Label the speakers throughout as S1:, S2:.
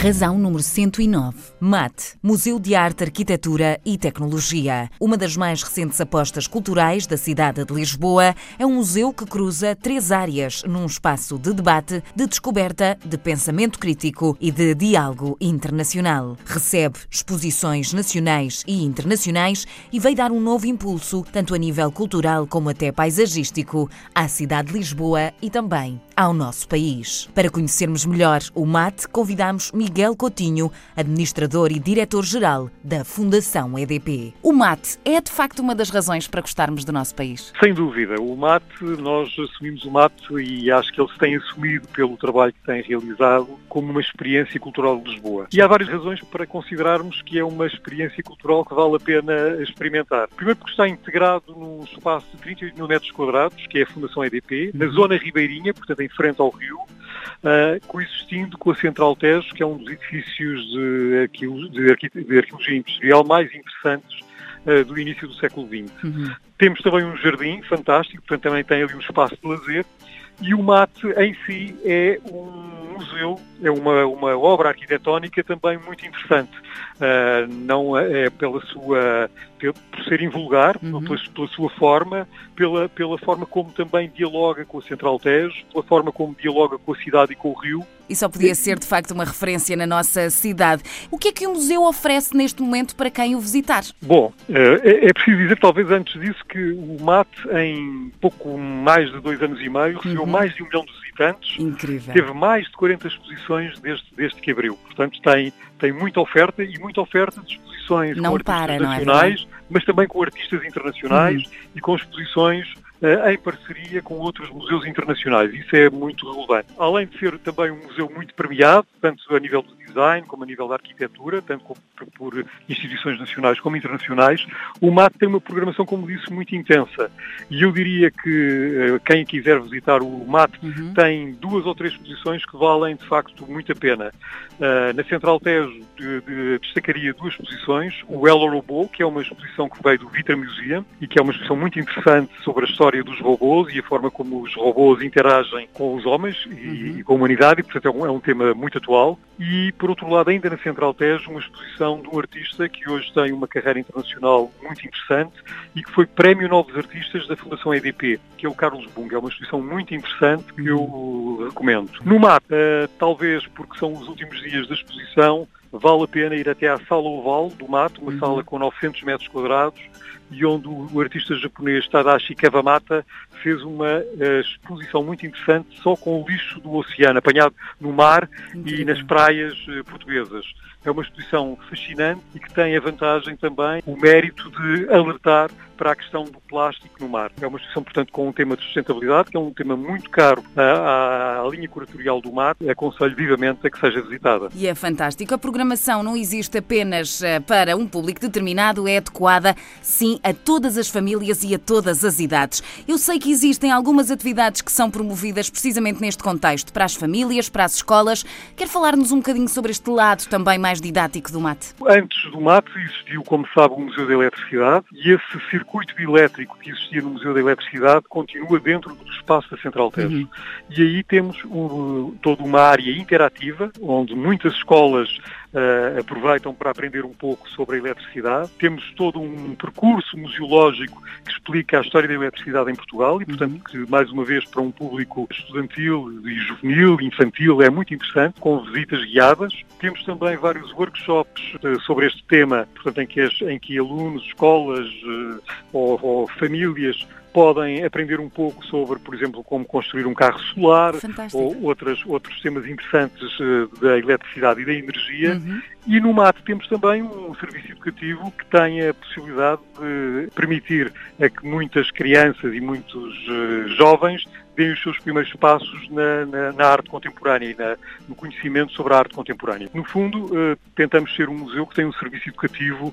S1: Razão número 109. MAT, Museu de Arte, Arquitetura e Tecnologia. Uma das mais recentes apostas culturais da cidade de Lisboa, é um museu que cruza três áreas num espaço de debate, de descoberta, de pensamento crítico e de diálogo internacional. Recebe exposições nacionais e internacionais e veio dar um novo impulso, tanto a nível cultural como até paisagístico, à cidade de Lisboa e também ao nosso país. Para conhecermos melhor o MAT, convidamos Miguel Coutinho, administrador e diretor-geral da Fundação EDP. O MAT é de facto uma das razões para gostarmos do nosso país?
S2: Sem dúvida. O MAT, nós assumimos o MAT e acho que ele se tem assumido pelo trabalho que tem realizado como uma experiência cultural de Lisboa. E há várias razões para considerarmos que é uma experiência cultural que vale a pena experimentar. Primeiro porque está integrado num espaço de 38 mil metros quadrados, que é a Fundação EDP, na zona ribeirinha, portanto em frente ao rio, uh, coexistindo com a Central Tejo, que é um dos edifícios de, arqueologia, de arqueologia industrial mais interessantes uh, do início do século XX. Uhum. Temos também um jardim fantástico, portanto também tem ali um espaço de lazer, e o MAT em si é um museu, é uma, uma obra arquitetónica também muito interessante. Uh, não é pela sua por ser invulgar, uhum. pela, pela, sua forma, pela, pela forma como também dialoga com a Central Tejo, pela forma como dialoga com a cidade e com o rio.
S1: E só podia ser, de facto, uma referência na nossa cidade. O que é que o museu oferece neste momento para quem o visitar?
S2: Bom, eh, é, é preciso dizer, talvez antes disso, que o MAT, em pouco mais de dois anos e meio, recebeu uhum. mais de um milhão de visitantes.
S1: Incrível.
S2: Teve mais de 40 exposições desde, desde que abriu. Portanto, tem, tem muita oferta e muita oferta de exposições
S1: não
S2: com
S1: para,
S2: é nacionais, é mas também com artistas internacionais uhum. e com exposições em parceria com outros museus internacionais. Isso é muito relevante. Além de ser também um museu muito premiado, tanto a nível do design como a nível da arquitetura, tanto por instituições nacionais como internacionais, o MAT tem uma programação, como disse, muito intensa. E eu diria que uh, quem quiser visitar o MAT uhum. tem duas ou três exposições que valem, de facto, muito a pena. Uh, na Central Tejo de, de, destacaria duas exposições, o El Robô, que é uma exposição que veio do Vitra Museum e que é uma exposição muito interessante sobre a história dos robôs e a forma como os robôs interagem com os homens e, uhum. e com a humanidade, e, portanto é um, é um, tema muito atual. E, por outro lado, ainda na Central Tejo, uma exposição de um artista que hoje tem uma carreira internacional muito interessante e que foi Prémio Novos Artistas da Fundação EDP, que é o Carlos Bunga. É uma exposição muito interessante que eu recomendo. No MAP, uh, talvez porque são os últimos dias da exposição, vale a pena ir até à Sala Oval do Mato, uma uhum. sala com 900 metros quadrados, e onde o artista japonês Tadashi Kawamata fez uma uh, exposição muito interessante só com o lixo do oceano apanhado no mar Incrível. e nas praias uh, portuguesas. É uma exposição fascinante e que tem a vantagem também, o mérito de alertar para a questão do plástico no mar. É uma exposição, portanto, com um tema de sustentabilidade, que é um tema muito caro à, à linha curatorial do mar. Aconselho vivamente a que seja visitada.
S1: E é fantástico. Programação não existe apenas eh, para um público determinado, é adequada, sim, a todas as famílias e a todas as idades. Eu sei que existem algumas atividades que são promovidas precisamente neste contexto, para as famílias, para as escolas. Quer falar-nos um bocadinho sobre este lado também mais didático do mate?
S2: Antes do mate existiu, como sabe, o Museu da Eletricidade e esse circuito circuito elétrico que existia no Museu da Eletricidade continua dentro do espaço da Central Tejo. Uhum. E aí temos um, toda uma área interativa, onde muitas escolas uh, aproveitam para aprender um pouco sobre a eletricidade. Temos todo um percurso museológico que explica a história da eletricidade em Portugal e, portanto, uhum. que, mais uma vez, para um público estudantil e juvenil, infantil, é muito interessante, com visitas guiadas. Temos também vários workshops uh, sobre este tema, portanto, em que, as, em que alunos, escolas uh, ou, ou famílias podem aprender um pouco sobre, por exemplo, como construir um carro solar
S1: Fantástico.
S2: ou outras, outros temas interessantes uh, da eletricidade e da energia. Uhum. E no MAT temos também um serviço educativo que tem a possibilidade de permitir a que muitas crianças e muitos uh, jovens deem os seus primeiros passos na, na, na arte contemporânea e na, no conhecimento sobre a arte contemporânea. No fundo, uh, tentamos ser um museu que tem um serviço educativo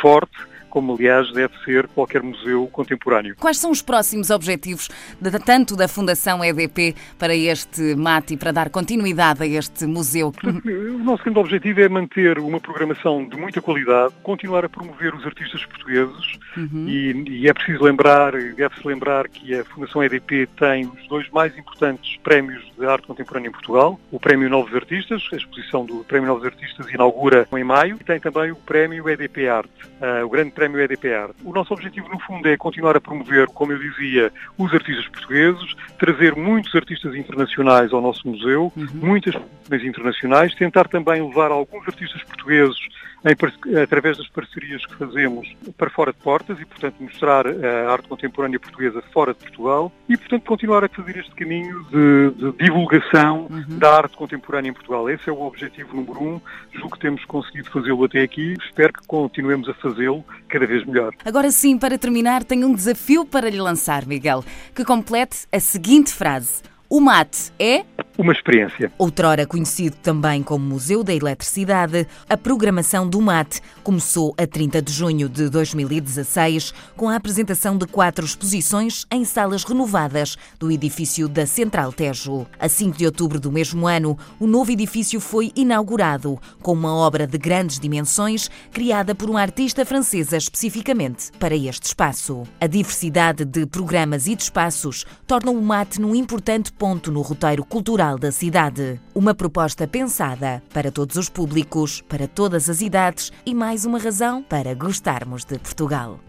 S2: forte, como aliás deve ser qualquer museu contemporâneo.
S1: Quais são os próximos objetivos, de, tanto da Fundação EDP para este MAT e para dar continuidade a este museu?
S2: O nosso grande objetivo é manter uma programação de muita qualidade, continuar a promover os artistas portugueses uhum. e, e, é preciso lembrar, deve-se lembrar que a Fundação EDP tem os dois mais importantes prémios de arte contemporânea em Portugal, o Prémio Novos Artistas, a exposição do Prémio Novos Artistas inaugura em maio, e tem também o Prémio EDP Arte, uh, o Grande Prémio Arte. O nosso objetivo, no fundo, é continuar a promover, como eu dizia, os artistas portugueses, trazer muitos artistas internacionais ao nosso museu, uhum. muitas internacionais, tentar também levar alguns artistas portugueses em, através das parcerias que fazemos para fora de portas e, portanto, mostrar a arte contemporânea portuguesa fora de Portugal e, portanto, continuar a fazer este caminho de, de divulgação uhum. da arte contemporânea em Portugal. Esse é o objetivo número um. Julgo que temos conseguido fazê-lo até aqui. Espero que continuemos a fazê-lo cada vez melhor.
S1: Agora sim, para terminar, tenho um desafio para lhe lançar, Miguel, que complete a seguinte frase. O mate é
S2: uma experiência.
S1: Outrora conhecido também como Museu da Eletricidade, a programação do MAT começou a 30 de junho de 2016 com a apresentação de quatro exposições em salas renovadas do edifício da Central Tejo. A 5 de outubro do mesmo ano, o novo edifício foi inaugurado com uma obra de grandes dimensões criada por uma artista francesa especificamente para este espaço. A diversidade de programas e de espaços torna o MAT num importante ponto no roteiro cultural da cidade. Uma proposta pensada para todos os públicos, para todas as idades e mais uma razão para gostarmos de Portugal.